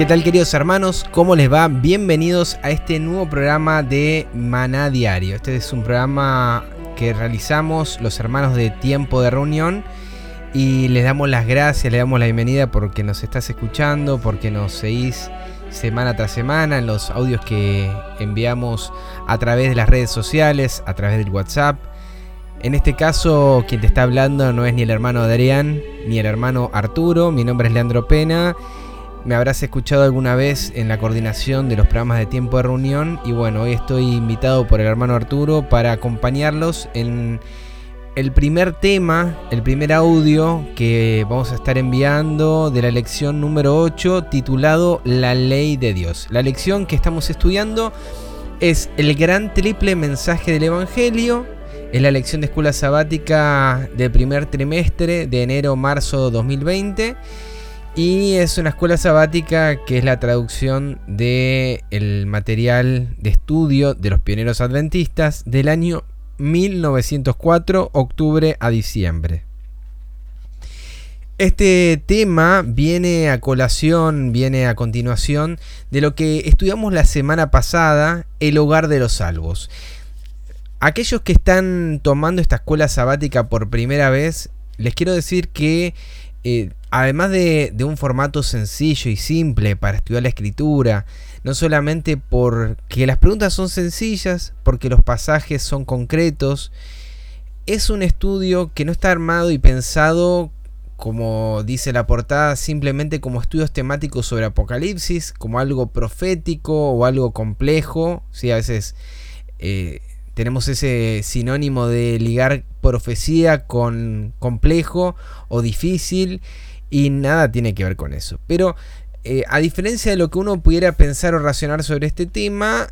¿Qué tal queridos hermanos? ¿Cómo les va? Bienvenidos a este nuevo programa de Maná Diario. Este es un programa que realizamos los hermanos de Tiempo de Reunión y les damos las gracias, les damos la bienvenida porque nos estás escuchando, porque nos seguís semana tras semana en los audios que enviamos a través de las redes sociales, a través del WhatsApp. En este caso, quien te está hablando no es ni el hermano Adrián, ni el hermano Arturo, mi nombre es Leandro Pena me habrás escuchado alguna vez en la coordinación de los programas de tiempo de reunión y bueno, hoy estoy invitado por el hermano Arturo para acompañarlos en el primer tema, el primer audio que vamos a estar enviando de la lección número 8 titulado La ley de Dios. La lección que estamos estudiando es el gran triple mensaje del Evangelio. Es la lección de escuela sabática del primer trimestre de enero-marzo 2020 y es una escuela sabática que es la traducción del el material de estudio de los pioneros adventistas del año 1904, octubre a diciembre. Este tema viene a colación, viene a continuación de lo que estudiamos la semana pasada, el hogar de los salvos. Aquellos que están tomando esta escuela sabática por primera vez, les quiero decir que eh, además de, un formato sencillo y simple para estudiar la escritura, no solamente porque las preguntas son sencillas, porque los pasajes son concretos, es un estudio que no está armado y pensado como dice la portada, simplemente como estudios temáticos sobre Apocalipsis, como algo profético o algo complejo. Sí, a veces eh, tenemos ese sinónimo de ligar profecía con complejo o difícil y nada tiene que ver con eso. Pero eh, a diferencia de lo que uno pudiera pensar o racionar sobre este tema,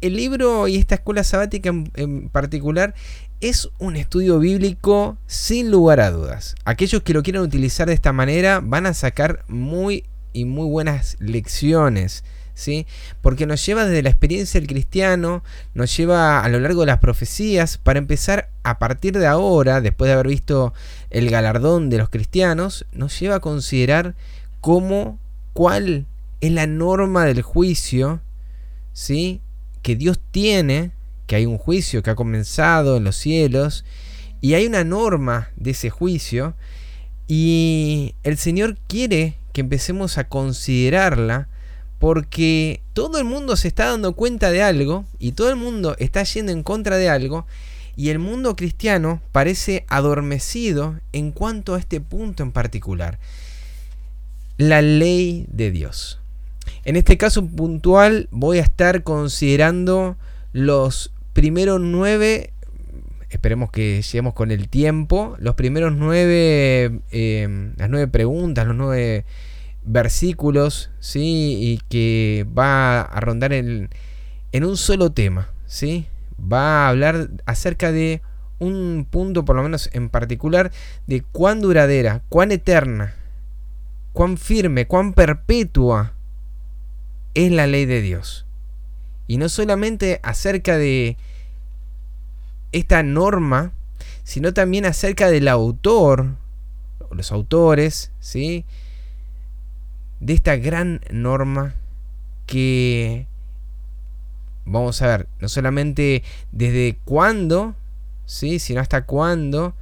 el libro y esta escuela sabática en, particular es un estudio bíblico sin lugar a dudas. Aquellos que lo quieran utilizar de esta manera van a sacar muy y muy buenas lecciones ¿sí? Porque nos lleva desde la experiencia del cristiano, nos lleva a lo largo de las profecías para empezar a partir de ahora, después de haber visto el galardón de los cristianos, nos lleva a considerar cómo, cuál es la norma del juicio, ¿sí? Que Dios tiene, que hay un juicio que ha comenzado en los cielos, y hay una norma de ese juicio, y el Señor quiere que empecemos a considerarla porque todo el mundo se está dando cuenta de algo y todo el mundo está yendo en contra de algo y el mundo cristiano parece adormecido en cuanto a este punto en particular. La ley de Dios. En este caso puntual voy a estar considerando los primeros nueve, esperemos que lleguemos con el tiempo, los primeros nueve, eh, las nueve preguntas, los nueve versículos, ¿sí? Y que va a rondar en, en un solo tema, ¿sí? Va a hablar acerca de un punto, por lo menos en particular, de cuán duradera, cuán eterna, cuán firme, cuán perpetua es la ley de Dios. Y no solamente acerca de esta norma, sino también acerca del autor, los autores, ¿sí? De esta gran norma que vamos a ver, no solamente desde cuándo, ¿sí? sino hasta cuándo,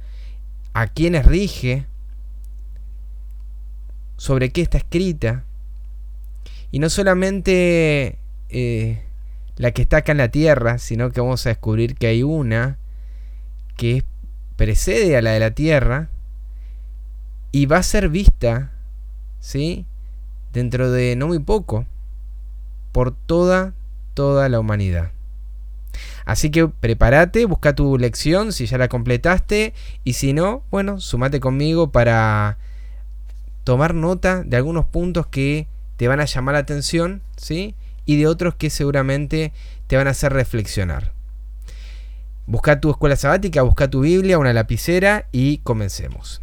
a quiénes rige, sobre qué está escrita, y no solamente eh, la que está acá en la tierra, sino que vamos a descubrir que hay una que precede a la de la tierra y va a ser vista, ¿sí? Dentro de no muy poco por toda, toda la humanidad. Así que prepárate, busca tu lección si ya la completaste y si no, bueno, sumate conmigo para tomar nota de algunos puntos que te van a llamar la atención, ¿sí? Y de otros que seguramente te van a hacer reflexionar. Busca tu escuela sabática, busca tu Biblia, una lapicera y comencemos.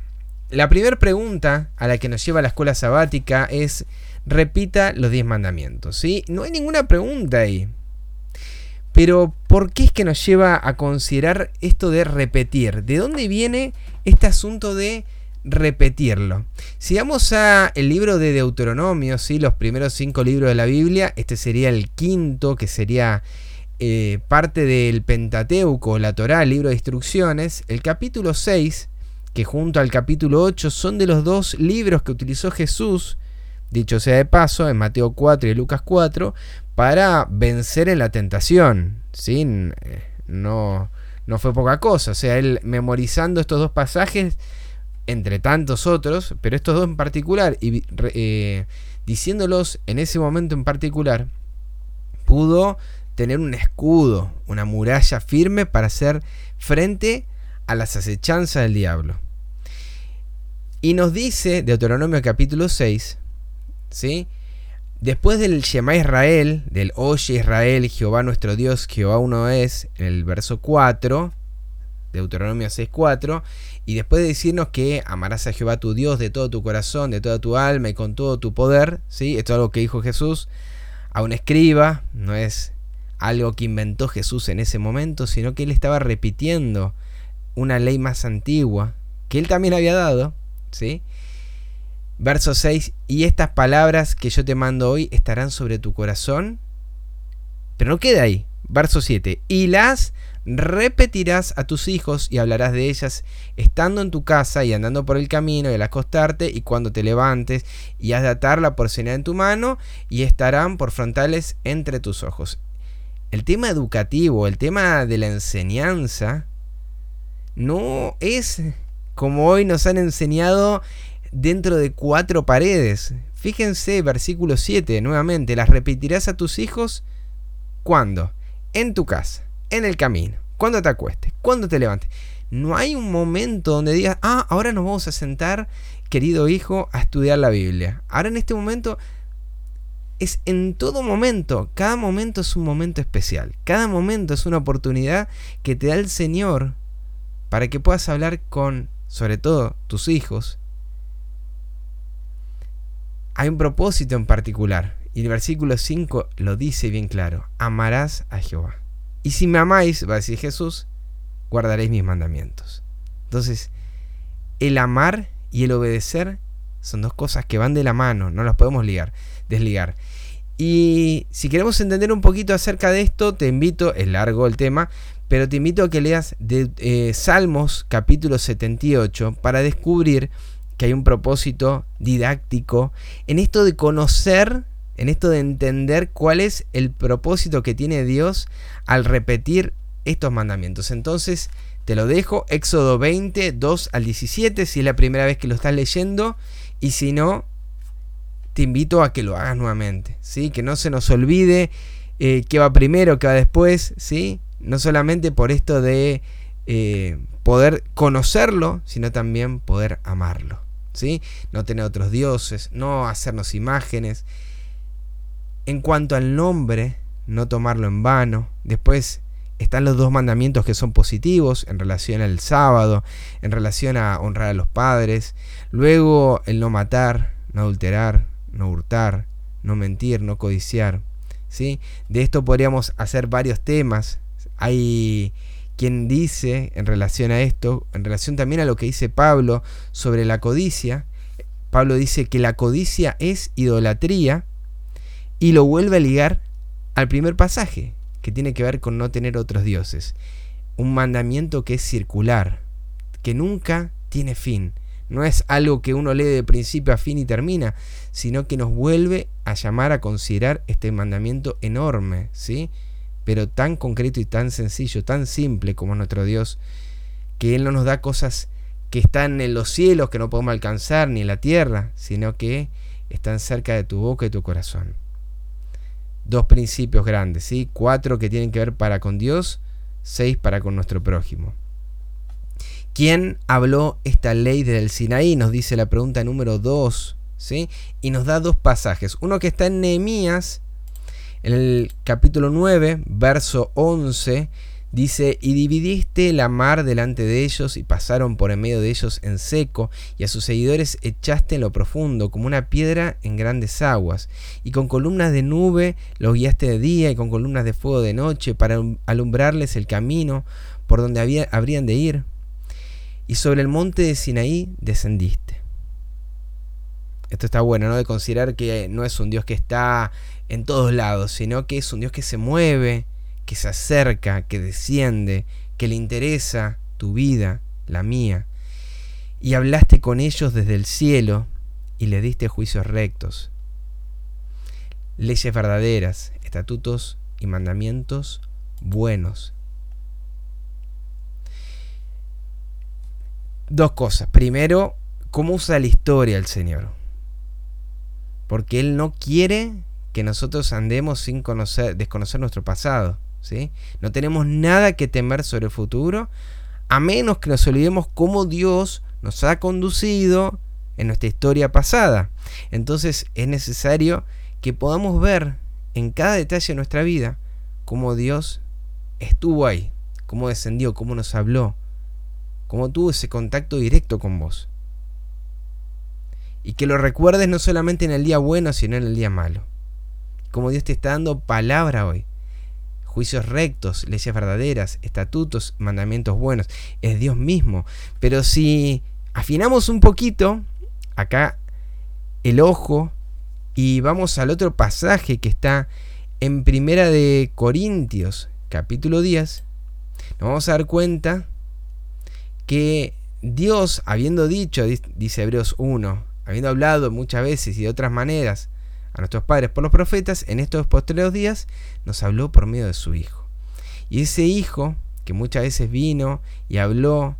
La primera pregunta a la que nos lleva la escuela sabática es repita los 10 mandamientos, ¿sí? No hay ninguna pregunta ahí. Pero ¿por qué es que nos lleva a considerar esto de repetir? ¿De dónde viene este asunto de repetirlo? Si vamos a el libro de Deuteronomio, ¿sí? los primeros cinco libros de la Biblia, este sería el quinto, que sería eh, parte del Pentateuco, la Torá, el libro de instrucciones, el capítulo 6, que junto al capítulo 8 son de los dos libros que utilizó Jesús, dicho sea de paso, en Mateo 4 y Lucas 4, para vencer en la tentación. ¿sí? Eh, no, no fue poca cosa. O sea, él memorizando estos dos pasajes, entre tantos otros, pero estos dos en particular, y eh, diciéndolos en ese momento en particular, pudo tener un escudo, una muralla firme para hacer frente a las acechanzas del diablo. Y nos dice Deuteronomio capítulo 6, ¿sí? Después del Shema Israel, del Oye Israel, Jehová nuestro Dios, Jehová uno es, el verso 4, Deuteronomio 6.4, y después de decirnos que amarás a Jehová tu Dios de todo tu corazón, de toda tu alma y con todo tu poder, ¿sí? esto es algo que dijo Jesús a un escriba, no es algo que inventó Jesús en ese momento, sino que él estaba repitiendo una ley más antigua que él también había dado, ¿sí? Verso 6, y estas palabras que yo te mando hoy estarán sobre tu corazón. Pero no queda ahí. Verso 7, y las repetirás a tus hijos y hablarás de ellas estando en tu casa y andando por el camino y al acostarte y cuando te levantes y has de atarla por señal en tu mano y estarán por frontales entre tus ojos. El tema educativo, el tema de la enseñanza, no es como hoy nos han enseñado dentro de cuatro paredes. Fíjense, versículo 7, nuevamente, las repetirás a tus hijos cuando? En tu casa, en el camino, cuando te acuestes, cuando te levantes. No hay un momento donde digas, ah, ahora nos vamos a sentar, querido hijo, a estudiar la Biblia. Ahora en este momento es en todo momento, cada momento es un momento especial, cada momento es una oportunidad que te da el Señor para que puedas hablar con, sobre todo, tus hijos hay un propósito en particular. Y el versículo 5 lo dice bien claro. Amarás a Jehová. Y si me amáis, va a decir Jesús, guardaréis mis mandamientos. Entonces, el amar y el obedecer son dos cosas que van de la mano, no las podemos ligar, desligar. Y si queremos entender un poquito acerca de esto, te invito, es largo el tema, pero te invito a que leas de, eh, Salmos capítulo 78 para descubrir que hay un propósito didáctico en esto de conocer, en esto de entender cuál es el propósito que tiene Dios al repetir estos mandamientos. Entonces, te lo dejo, Éxodo 20, 2 al 17, si es la primera vez que lo estás leyendo, y si no, te invito a que lo hagas nuevamente, ¿sí? que no se nos olvide eh, qué va primero, qué va después, ¿sí? no solamente por esto de eh, poder conocerlo, sino también poder amarlo. No tener otros dioses, no hacernos imágenes. En cuanto al nombre, no tomarlo en vano. Después están los dos mandamientos que son positivos en relación al sábado, en relación a honrar a los padres. Luego el no matar, no adulterar, no hurtar, no mentir, no codiciar. ¿sí? De esto podríamos hacer varios temas. Hay quien dice en relación a esto, en relación también a lo que dice Pablo sobre la codicia, Pablo dice que la codicia es idolatría y lo vuelve a ligar al primer pasaje, que tiene que ver con no tener otros dioses. Un mandamiento que es circular, que nunca tiene fin. No es algo que uno lee de principio a fin y termina, sino que nos vuelve a llamar a considerar este mandamiento enorme, ¿sí? pero tan concreto y tan sencillo, tan simple como nuestro Dios, que Él no nos da cosas que están en los cielos, que no podemos alcanzar, ni en la tierra, sino que están cerca de tu boca y tu corazón. dos principios grandes, ¿sí? Cuatro que tienen que ver para con Dios, seis para con nuestro prójimo. ¿Quién habló esta ley desde el Sinaí? Nos dice la pregunta número dos, ¿sí? Y nos da dos pasajes. Uno que está en Nehemías, en el capítulo 9, verso 11, Dice, y dividiste la mar delante de ellos y pasaron por en medio de ellos en seco, y a sus seguidores echaste en lo profundo, como una piedra en grandes aguas, y con columnas de nube los guiaste de día y con columnas de fuego de noche, para alumbrarles el camino por donde habrían de ir. Y sobre el monte de Sinaí descendiste. Esto está bueno, ¿no? De considerar que no es un Dios que está en todos lados, sino que es un Dios que se mueve, que se acerca, que desciende, que le interesa tu vida, la mía. Y hablaste con ellos desde el cielo y le diste juicios rectos, leyes verdaderas, estatutos y mandamientos buenos. Dos cosas. Primero, cómo usa la historia el Señor. Porque Él no quiere que nosotros andemos sin conocer, desconocer nuestro pasado. No tenemos nada que temer sobre el futuro, a menos que nos olvidemos cómo Dios nos ha conducido en nuestra historia pasada. Entonces es necesario que podamos ver en cada detalle de nuestra vida cómo Dios estuvo ahí, cómo descendió, cómo nos habló, cómo tuvo ese contacto directo con vos. Y que lo recuerdes no solamente en el día bueno, sino en el día malo. Como Dios te está dando palabra hoy juicios rectos, leyes verdaderas, estatutos, mandamientos buenos. Es Dios mismo. Pero si afinamos un poquito, acá el ojo, y vamos al otro pasaje que está en Primera de Corintios, capítulo 10, nos vamos a dar cuenta que Dios, habiendo dicho, dice Hebreos 1, habiendo hablado muchas veces y de otras maneras a nuestros padres por los profetas, en estos postreros días nos habló por medio de su Hijo. Y ese Hijo, que muchas veces vino y habló,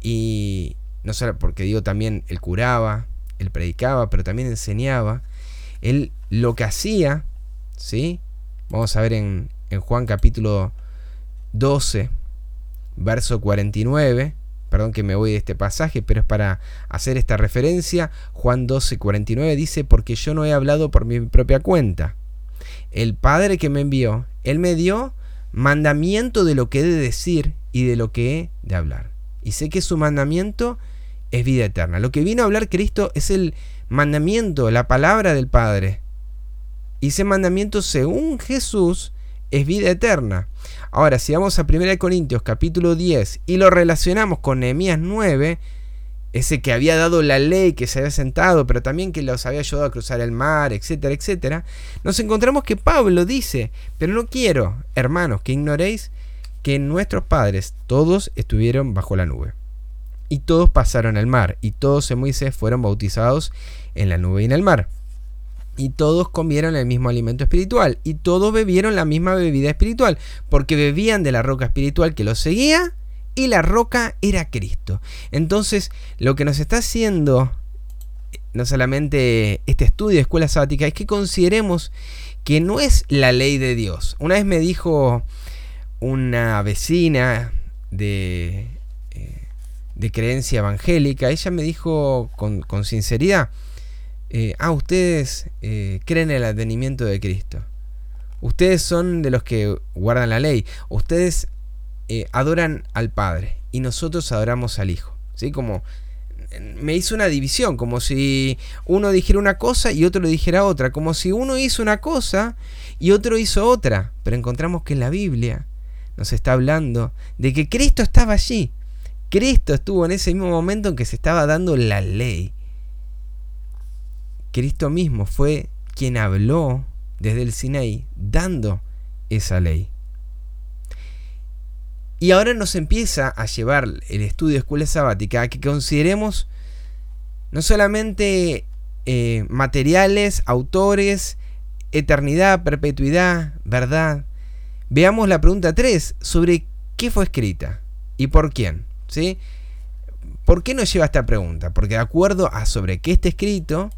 y no solo porque digo también, él curaba, él predicaba, pero también enseñaba, él lo que hacía, ¿sí? Vamos a ver en, en Juan capítulo 12, verso 49, Perdón que me voy de este pasaje, pero es para hacer esta referencia. Juan 12, 49 dice, porque yo no he hablado por mi propia cuenta. El Padre que me envió, Él me dio mandamiento de lo que he de decir y de lo que he de hablar. Y sé que su mandamiento es vida eterna. Lo que vino a hablar Cristo es el mandamiento, la palabra del Padre. Y ese mandamiento, según Jesús, es vida eterna. Ahora, si vamos a 1 Corintios capítulo 10 y lo relacionamos con Nehemías 9, ese que había dado la ley, que se había sentado, pero también que los había ayudado a cruzar el mar, etcétera, etcétera, nos encontramos que Pablo dice, pero no quiero, hermanos, que ignoréis que nuestros padres todos estuvieron bajo la nube. Y todos pasaron el mar, y todos en Moisés fueron bautizados en la nube y en el mar y todos comieron el mismo alimento espiritual y todos bebieron la misma bebida espiritual, porque bebían de la roca espiritual que los seguía y la roca era Cristo. Entonces, lo que nos está haciendo no solamente este estudio de escuela sabática es que consideremos que no es la ley de Dios. Una vez me dijo una vecina de, eh, de creencia evangélica, ella me dijo con, con sinceridad, eh, ah, ustedes eh, creen en el advenimiento de Cristo. Ustedes son de los que guardan la ley. Ustedes eh, adoran al Padre y nosotros adoramos al Hijo. ¿Sí? Como me hizo una división, como si uno dijera una cosa y otro dijera otra, como si uno hizo una cosa y otro hizo otra. Pero encontramos que en la Biblia nos está hablando de que Cristo estaba allí. Cristo estuvo en ese mismo momento en que se estaba dando la ley. Cristo mismo fue quien habló desde el Sinaí dando esa ley. Y ahora nos empieza a llevar el estudio de escuela sabática a que consideremos no solamente eh, materiales, autores, eternidad, perpetuidad, verdad. Veamos la pregunta 3 sobre qué fue escrita y por quién. ¿sí? ¿Por qué nos lleva esta pregunta? Porque de acuerdo a sobre qué está escrito,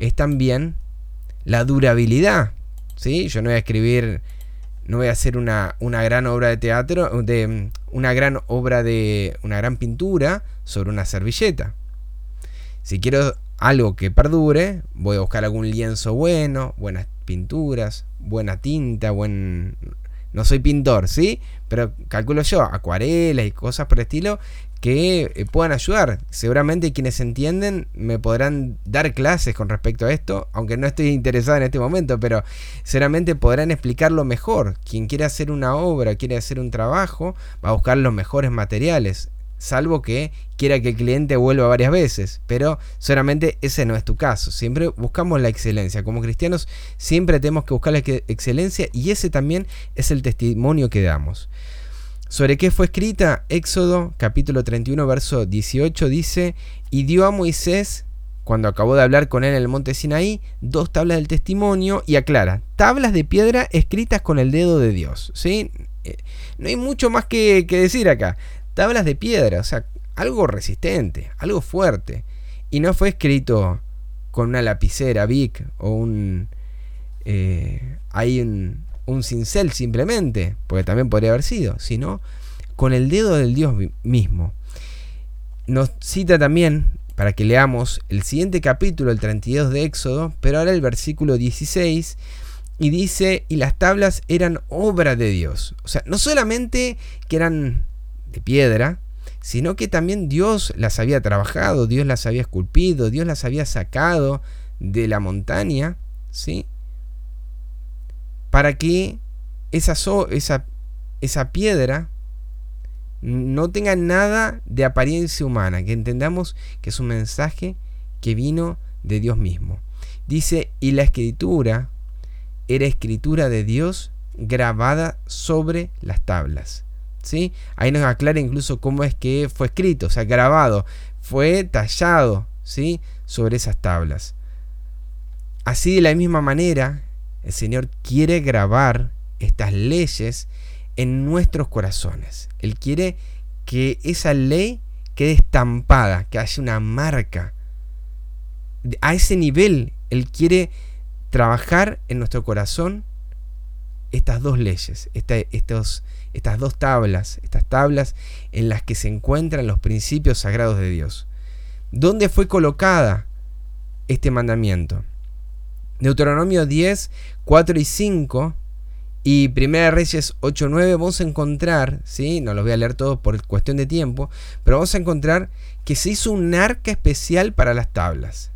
es también la durabilidad. ¿sí? Yo no voy a escribir, no voy a hacer una, una gran obra de teatro, de, una gran obra de, una gran pintura sobre una servilleta. Si quiero algo que perdure, voy a buscar algún lienzo bueno, buenas pinturas, buena tinta, buen... No soy pintor, ¿sí? Pero calculo yo, acuarelas y cosas por el estilo que eh, puedan ayudar. Seguramente quienes entienden me podrán dar clases con respecto a esto, aunque no estoy interesado en este momento, pero seguramente podrán explicarlo mejor. Quien quiere hacer una obra, quiere hacer un trabajo, va a buscar los mejores materiales salvo que quiera que el cliente vuelva varias veces, pero solamente ese no es tu caso. Siempre buscamos la excelencia. Como cristianos siempre tenemos que buscar la excelencia y ese también es el testimonio que damos. ¿Sobre qué fue escrita? Éxodo capítulo 31 verso 18 dice, y dio a Moisés, cuando acabó de hablar con él en el monte Sinaí, dos tablas del testimonio y aclara, tablas de piedra escritas con el dedo de Dios. ¿sí? Eh, no hay mucho más que, decir acá tablas de piedra, o sea, algo resistente, algo fuerte. Y no fue escrito con una lapicera Vic o un... Eh, hay un, un cincel simplemente, porque también podría haber sido, sino con el dedo del Dios mismo. Nos cita también, para que leamos, el siguiente capítulo, el 32 de Éxodo, pero ahora el versículo 16, y dice, y las tablas eran obra de Dios. O sea, no solamente que eran de piedra, sino que también Dios las había trabajado, Dios las había esculpido, Dios las había sacado de la montaña, ¿sí? Para que esa, esa, esa piedra no tenga nada de apariencia humana, que entendamos que es un mensaje que vino de Dios mismo. Dice, y la escritura era escritura de Dios grabada sobre las tablas. Ahí nos aclara incluso cómo es que fue escrito, o sea, grabado, fue tallado, ¿sí? Sobre esas tablas. Así de la misma manera, el Señor quiere grabar estas leyes en nuestros corazones. Él quiere que esa ley quede estampada, que haya una marca. A ese nivel, Él quiere trabajar en nuestro corazón estas dos leyes, estas dos tablas, estas tablas en las que se encuentran los principios sagrados de Dios. ¿Dónde fue colocada este mandamiento? Deuteronomio 10, 4 y 5 y 1 Reyes 8, 9 vamos a encontrar, ¿sí? no los voy a leer todos por cuestión de tiempo, pero vamos a encontrar que se hizo un arca especial para las tablas.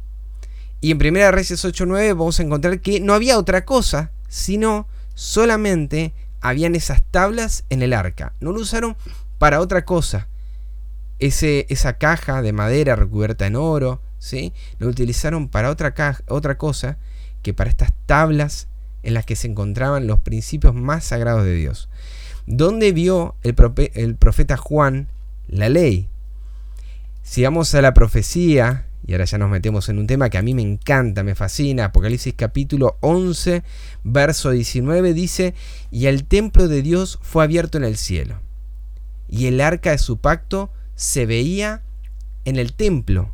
Y en 1 Reyes 8, 9 vamos a encontrar que no había otra cosa, sino solamente habían esas tablas en el arca. No lo usaron para otra cosa. Ese, esa caja de madera recubierta en oro, ¿sí? Lo utilizaron para otra, otra cosa que para estas tablas en las que se encontraban los principios más sagrados de Dios. ¿Dónde vio el, profeta Juan la ley? Si vamos a la profecía y ahora ya nos metemos en un tema que a mí me encanta, me fascina. Apocalipsis capítulo 11, verso 19 dice, y el templo de Dios fue abierto en el cielo. Y el arca de su pacto se veía en el templo.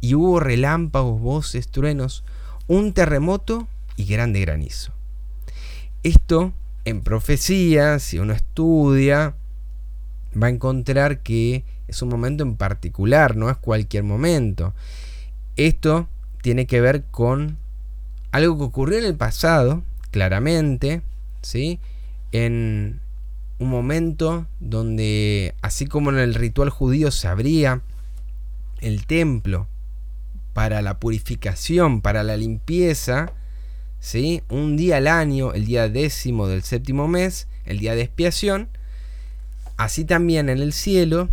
Y hubo relámpagos, voces, truenos, un terremoto y grande granizo. Esto en profecía, si uno estudia, va a encontrar que es un momento en particular, no es cualquier momento. Esto tiene que ver con algo que ocurrió en el pasado, claramente, ¿sí? En un momento donde, así como en el ritual judío se abría el templo para la purificación, para la limpieza, ¿sí? Un día al año, el día décimo del séptimo mes, el día de expiación, así también en el cielo,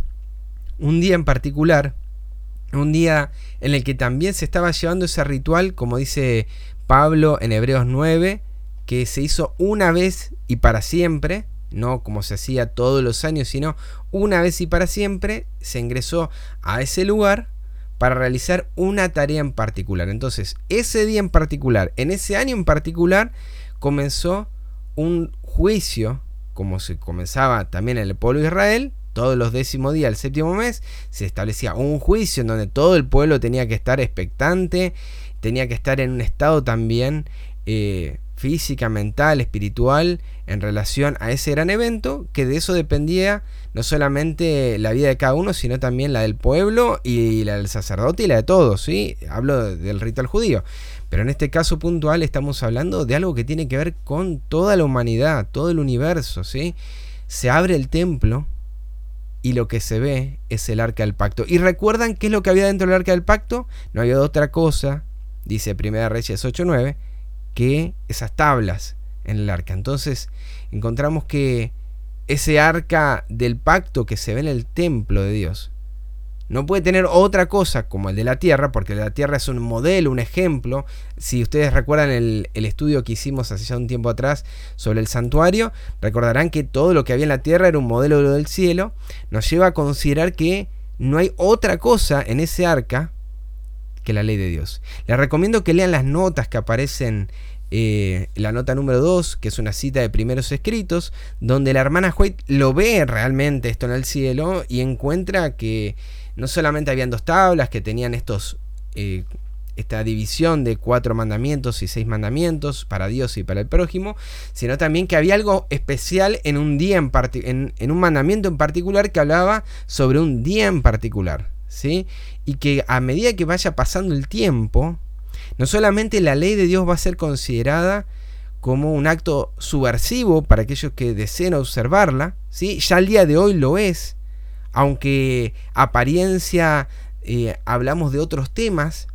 un día en particular, un día en el que también se estaba llevando ese ritual, como dice Pablo en Hebreos 9, que se hizo una vez y para siempre, no como se hacía todos los años, sino una vez y para siempre, se ingresó a ese lugar para realizar una tarea en particular. Entonces, ese día en particular, en ese año en particular, comenzó un juicio, como se comenzaba también en el pueblo de Israel, todos los décimos días del séptimo mes, se establecía un juicio en donde todo el pueblo tenía que estar expectante, tenía que estar en un estado también eh, física, mental, espiritual en relación a ese gran evento, que de eso dependía no solamente la vida de cada uno, sino también la del pueblo y la del sacerdote y la de todos, ¿sí? Hablo del ritual judío. Pero en este caso puntual estamos hablando de algo que tiene que ver con toda la humanidad, todo el universo, ¿sí? Se abre el templo y lo que se ve es el arca del pacto. ¿Y recuerdan qué es lo que había dentro del arca del pacto? No había otra cosa, dice Primera Reyes 8.9, que esas tablas en el arca. Entonces encontramos que ese arca del pacto que se ve en el templo de Dios no puede tener otra cosa como el de la Tierra, porque la Tierra es un modelo, un ejemplo. Si ustedes recuerdan el, estudio que hicimos hace ya un tiempo atrás sobre el santuario, recordarán que todo lo que había en la Tierra era un modelo del cielo. Nos lleva a considerar que no hay otra cosa en ese arca que la ley de Dios. Les recomiendo que lean las notas que aparecen eh, la nota número 2, que es una cita de primeros escritos, donde la hermana White lo ve realmente esto en el cielo y encuentra que no solamente habían dos tablas que tenían estos, eh, esta división de cuatro mandamientos y seis mandamientos para Dios y para el prójimo, sino también que había algo especial en un día en, en un mandamiento en particular que hablaba sobre un día en particular. ¿Sí? Y que a medida que vaya pasando el tiempo, no solamente la ley de Dios va a ser considerada como un acto subversivo para aquellos que deseen observarla, ¿sí? ya al día de hoy lo es, aunque apariencia eh, hablamos de otros temas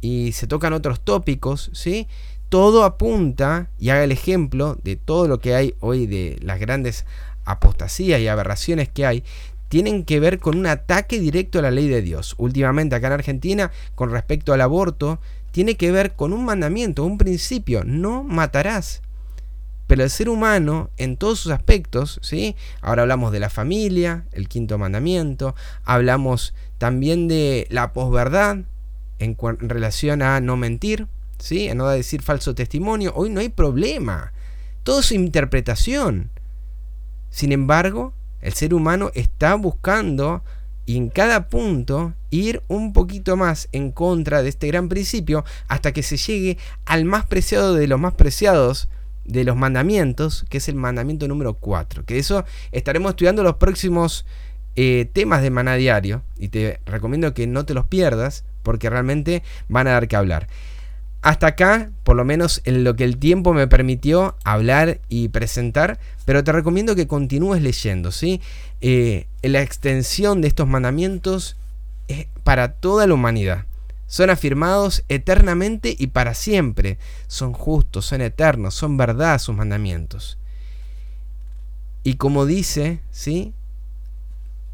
y se tocan otros tópicos, ¿sí? todo apunta y haga el ejemplo de todo lo que hay hoy de las grandes apostasías y aberraciones que hay, tienen que ver con un ataque directo a la ley de Dios. Últimamente acá en Argentina, con respecto al aborto, tiene que ver con un mandamiento, un principio, no matarás. Pero el ser humano, en todos sus aspectos, ¿sí? Ahora hablamos de la familia, el quinto mandamiento, hablamos también de la posverdad en, en relación a no mentir, ¿sí? A no decir falso testimonio. Hoy no hay problema. Todo es interpretación. Sin embargo, el ser humano está buscando y en cada punto ir un poquito más en contra de este gran principio hasta que se llegue al más preciado de los más preciados de los mandamientos, que es el mandamiento número 4. Que eso estaremos estudiando los próximos eh, temas de Maná Diario y te recomiendo que no te los pierdas porque realmente van a dar que hablar. Hasta acá, por lo menos en lo que el tiempo me permitió hablar y presentar, pero te recomiendo que continúes leyendo, ¿sí? Eh, la extensión de estos mandamientos es para toda la humanidad. Son afirmados eternamente y para siempre. Son justos, son eternos, son verdad sus mandamientos. Y como dice, ¿sí?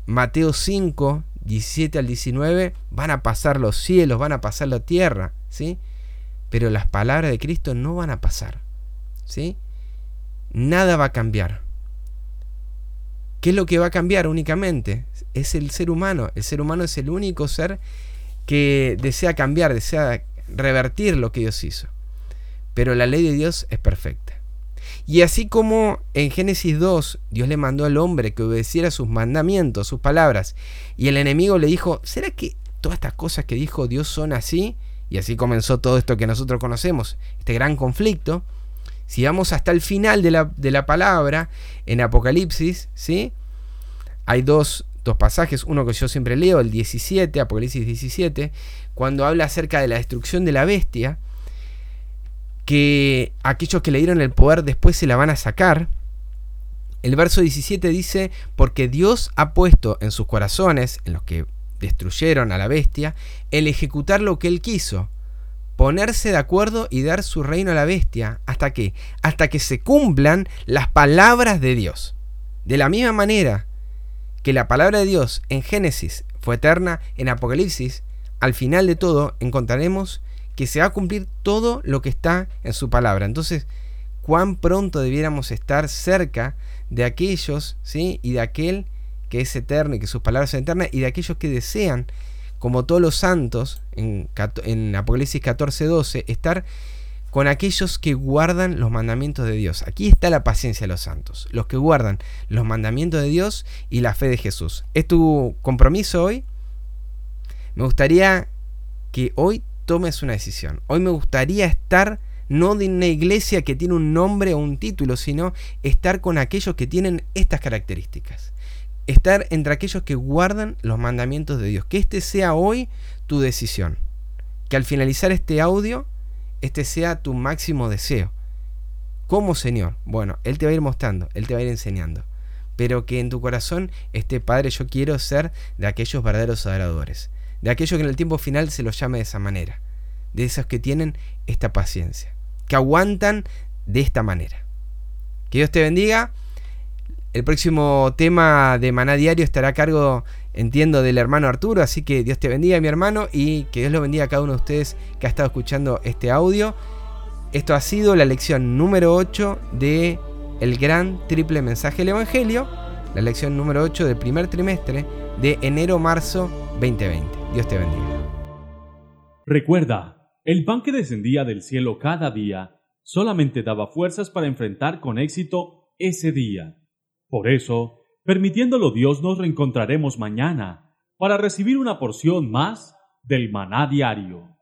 Mateo 5, 17 al 19, van a pasar los cielos, van a pasar la tierra, ¿sí? Pero las palabras de Cristo no van a pasar, ¿sí? Nada va a cambiar. ¿Qué es lo que va a cambiar únicamente? Es el ser humano. El ser humano es el único ser que desea cambiar, desea revertir lo que Dios hizo. Pero la ley de Dios es perfecta. Y así como en Génesis 2 Dios le mandó al hombre que obedeciera sus mandamientos, sus palabras, y el enemigo le dijo, ¿será que todas estas cosas que dijo Dios son así? Y así comenzó todo esto que nosotros conocemos, este gran conflicto. Si vamos hasta el final de la, de la palabra, en Apocalipsis, ¿sí? Hay dos, dos pasajes, uno que yo siempre leo, el 17, Apocalipsis 17, cuando habla acerca de la destrucción de la bestia, que aquellos que le dieron el poder después se la van a sacar. El verso 17 dice, porque Dios ha puesto en sus corazones, en los que destruyeron a la bestia, el ejecutar lo que él quiso, ponerse de acuerdo y dar su reino a la bestia. ¿Hasta que Hasta que se cumplan las palabras de Dios. De la misma manera que la palabra de Dios en Génesis fue eterna, en Apocalipsis, al final de todo encontraremos que se va a cumplir todo lo que está en su palabra. Entonces, cuán pronto debiéramos estar cerca de aquellos, ¿sí? Y de aquel que es eterno y que sus palabras son eternas, y de aquellos que desean como todos los santos, en, en Apocalipsis 14, 12, estar con aquellos que guardan los mandamientos de Dios. Aquí está la paciencia de los santos, los que guardan los mandamientos de Dios y la fe de Jesús. ¿Es tu compromiso hoy? Me gustaría que hoy tomes una decisión. Hoy me gustaría estar no de una iglesia que tiene un nombre o un título, sino estar con aquellos que tienen estas características. Estar entre aquellos que guardan los mandamientos de Dios. Que este sea hoy tu decisión. Que al finalizar este audio, este sea tu máximo deseo. ¿Cómo, Señor? Bueno, Él te va a ir mostrando, Él te va a ir enseñando. Pero que en tu corazón esté, Padre, yo quiero ser de aquellos verdaderos adoradores. De aquellos que en el tiempo final se los llame de esa manera. De esos que tienen esta paciencia. Que aguantan de esta manera. Que Dios te bendiga. El próximo tema de Maná Diario estará a cargo, entiendo, del hermano Arturo. Así que Dios te bendiga, mi hermano, y que Dios lo bendiga a cada uno de ustedes que ha estado escuchando este audio. Esto ha sido la lección número 8 de el gran triple mensaje del Evangelio, la lección número 8 del primer trimestre de enero-marzo 2020. Dios te bendiga. Recuerda, el pan que descendía del cielo cada día solamente daba fuerzas para enfrentar con éxito ese día. Por eso, permitiéndolo Dios, nos reencontraremos mañana para recibir una porción más del maná diario.